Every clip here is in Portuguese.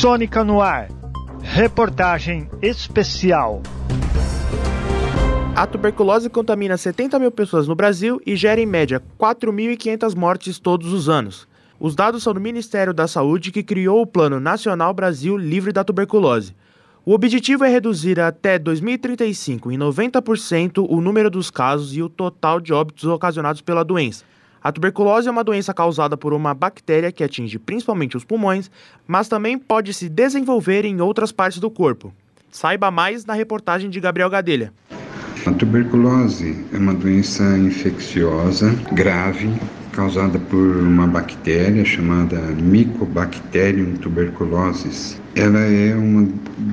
Sônica no ar. Reportagem especial. A tuberculose contamina 70 mil pessoas no Brasil e gera em média 4.500 mortes todos os anos. Os dados são do Ministério da Saúde que criou o Plano Nacional Brasil Livre da Tuberculose. O objetivo é reduzir até 2035 em 90% o número dos casos e o total de óbitos ocasionados pela doença. A tuberculose é uma doença causada por uma bactéria que atinge principalmente os pulmões, mas também pode se desenvolver em outras partes do corpo. Saiba mais na reportagem de Gabriel Gadelha. A tuberculose é uma doença infecciosa grave causada por uma bactéria chamada Mycobacterium tuberculosis. Ela é uma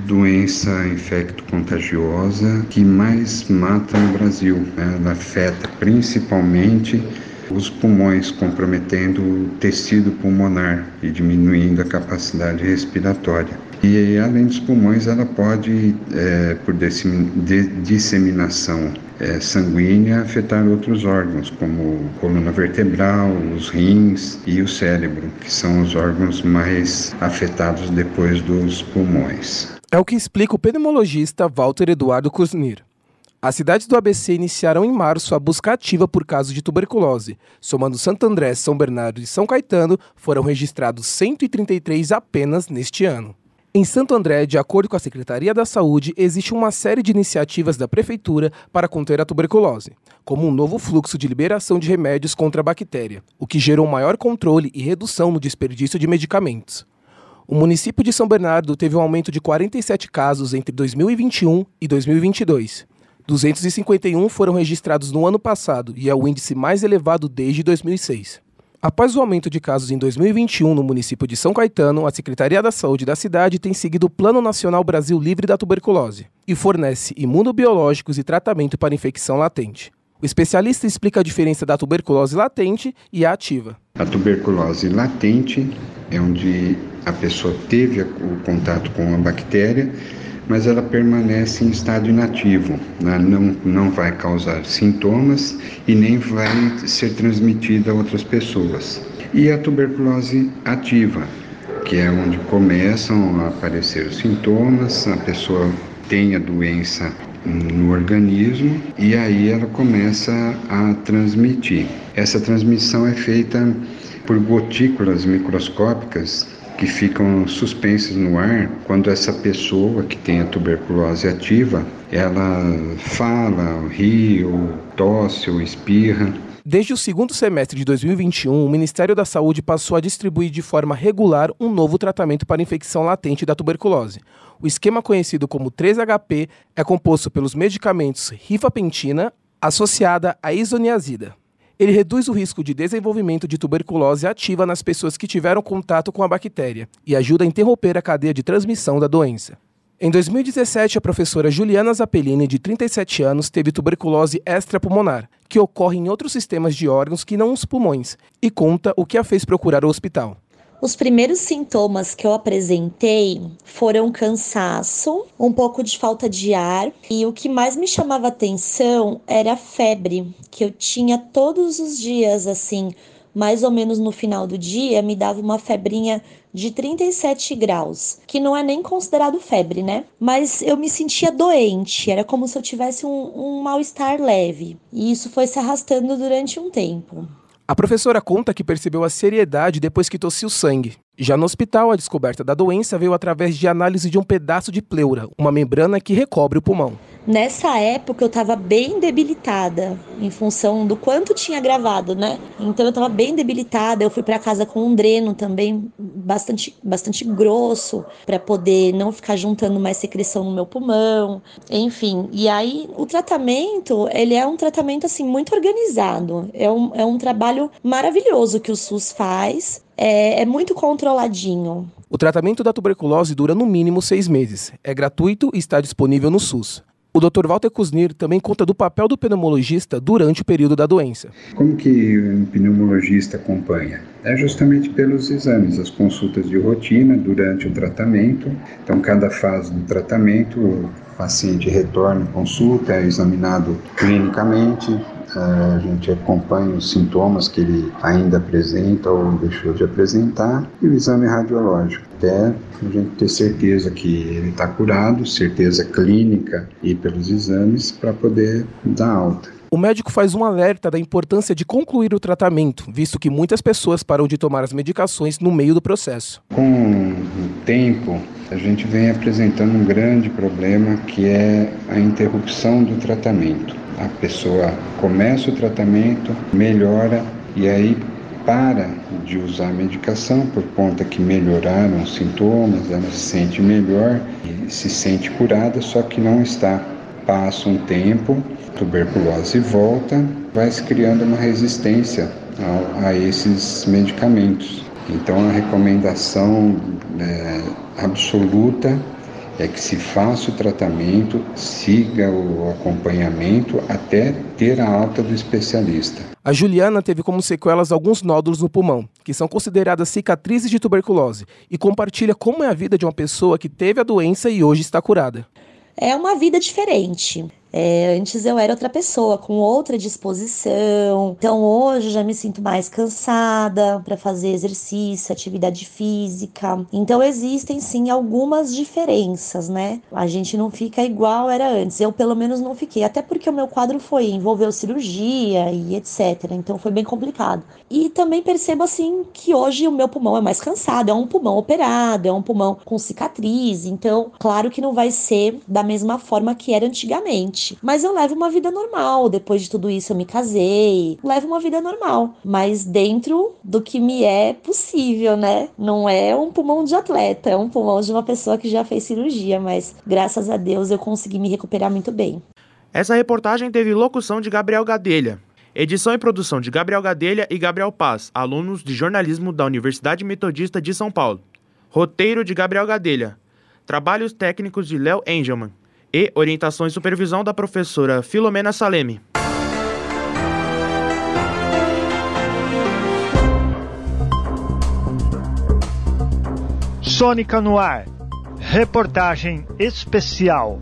doença infecto-contagiosa que mais mata no Brasil. Ela afeta principalmente os pulmões, comprometendo o tecido pulmonar e diminuindo a capacidade respiratória. E além dos pulmões, ela pode, é, por disseminação é, sanguínea, afetar outros órgãos, como a coluna vertebral, os rins e o cérebro, que são os órgãos mais afetados depois dos pulmões. É o que explica o pneumologista Walter Eduardo Kuznir. As cidades do ABC iniciaram em março a busca ativa por casos de tuberculose. Somando Santo André, São Bernardo e São Caetano, foram registrados 133 apenas neste ano. Em Santo André, de acordo com a Secretaria da Saúde, existe uma série de iniciativas da Prefeitura para conter a tuberculose, como um novo fluxo de liberação de remédios contra a bactéria, o que gerou maior controle e redução no desperdício de medicamentos. O município de São Bernardo teve um aumento de 47 casos entre 2021 e 2022. 251 foram registrados no ano passado e é o índice mais elevado desde 2006. Após o aumento de casos em 2021 no município de São Caetano, a Secretaria da Saúde da cidade tem seguido o Plano Nacional Brasil Livre da Tuberculose e fornece imunobiológicos e tratamento para infecção latente. O especialista explica a diferença da tuberculose latente e a ativa. A tuberculose latente é onde a pessoa teve o contato com a bactéria mas ela permanece em estado inativo, né? não, não vai causar sintomas e nem vai ser transmitida a outras pessoas. E a tuberculose ativa, que é onde começam a aparecer os sintomas, a pessoa tem a doença no organismo e aí ela começa a transmitir. Essa transmissão é feita por gotículas microscópicas que ficam suspensas no ar quando essa pessoa que tem a tuberculose ativa, ela fala, ri, ou tosse, ou espirra. Desde o segundo semestre de 2021, o Ministério da Saúde passou a distribuir de forma regular um novo tratamento para infecção latente da tuberculose. O esquema conhecido como 3HP é composto pelos medicamentos rifapentina associada à isoniazida. Ele reduz o risco de desenvolvimento de tuberculose ativa nas pessoas que tiveram contato com a bactéria e ajuda a interromper a cadeia de transmissão da doença. Em 2017, a professora Juliana Zappellini, de 37 anos, teve tuberculose extrapulmonar, que ocorre em outros sistemas de órgãos que não os pulmões, e conta o que a fez procurar o hospital. Os primeiros sintomas que eu apresentei foram cansaço, um pouco de falta de ar, e o que mais me chamava atenção era a febre, que eu tinha todos os dias, assim, mais ou menos no final do dia, me dava uma febrinha de 37 graus, que não é nem considerado febre, né? Mas eu me sentia doente, era como se eu tivesse um, um mal-estar leve, e isso foi se arrastando durante um tempo. A professora conta que percebeu a seriedade depois que tossiu sangue. Já no hospital, a descoberta da doença veio através de análise de um pedaço de pleura, uma membrana que recobre o pulmão. Nessa época eu estava bem debilitada em função do quanto tinha gravado, né? Então eu estava bem debilitada. Eu fui para casa com um dreno também bastante, bastante grosso para poder não ficar juntando mais secreção no meu pulmão. Enfim, e aí o tratamento ele é um tratamento assim muito organizado. É um, é um trabalho maravilhoso que o SUS faz. É, é muito controladinho. O tratamento da tuberculose dura no mínimo seis meses. É gratuito e está disponível no SUS. O Dr. Walter Kuznir também conta do papel do pneumologista durante o período da doença. Como que um pneumologista acompanha? É justamente pelos exames, as consultas de rotina durante o tratamento. Então, cada fase do tratamento, o paciente retorna à consulta, é examinado clinicamente, a gente acompanha os sintomas que ele ainda apresenta ou deixou de apresentar e o exame radiológico, até a gente ter certeza que ele está curado, certeza clínica e pelos exames para poder dar alta. O médico faz um alerta da importância de concluir o tratamento, visto que muitas pessoas param de tomar as medicações no meio do processo. Com o tempo, a gente vem apresentando um grande problema que é a interrupção do tratamento. A pessoa começa o tratamento, melhora e aí para de usar a medicação por conta que melhoraram os sintomas, ela se sente melhor e se sente curada, só que não está. Passa um tempo, tuberculose volta, vai se criando uma resistência a, a esses medicamentos. Então a recomendação é, absoluta é que se faça o tratamento, siga o acompanhamento até ter a alta do especialista. A Juliana teve como sequelas alguns nódulos no pulmão, que são consideradas cicatrizes de tuberculose, e compartilha como é a vida de uma pessoa que teve a doença e hoje está curada. É uma vida diferente. É, antes eu era outra pessoa, com outra disposição. Então hoje eu já me sinto mais cansada para fazer exercício, atividade física. Então existem sim algumas diferenças, né? A gente não fica igual era antes. Eu pelo menos não fiquei, até porque o meu quadro foi envolveu cirurgia e etc. Então foi bem complicado. E também percebo assim que hoje o meu pulmão é mais cansado, é um pulmão operado, é um pulmão com cicatriz. Então, claro que não vai ser da mesma forma que era antigamente mas eu levo uma vida normal. Depois de tudo isso, eu me casei. Levo uma vida normal. Mas dentro do que me é possível, né? Não é um pulmão de atleta, é um pulmão de uma pessoa que já fez cirurgia. Mas graças a Deus eu consegui me recuperar muito bem. Essa reportagem teve locução de Gabriel Gadelha. Edição e produção de Gabriel Gadelha e Gabriel Paz, alunos de jornalismo da Universidade Metodista de São Paulo. Roteiro de Gabriel Gadelha. Trabalhos técnicos de Léo Engelman e orientação e supervisão da professora Filomena Saleme. Sônica no ar. Reportagem especial.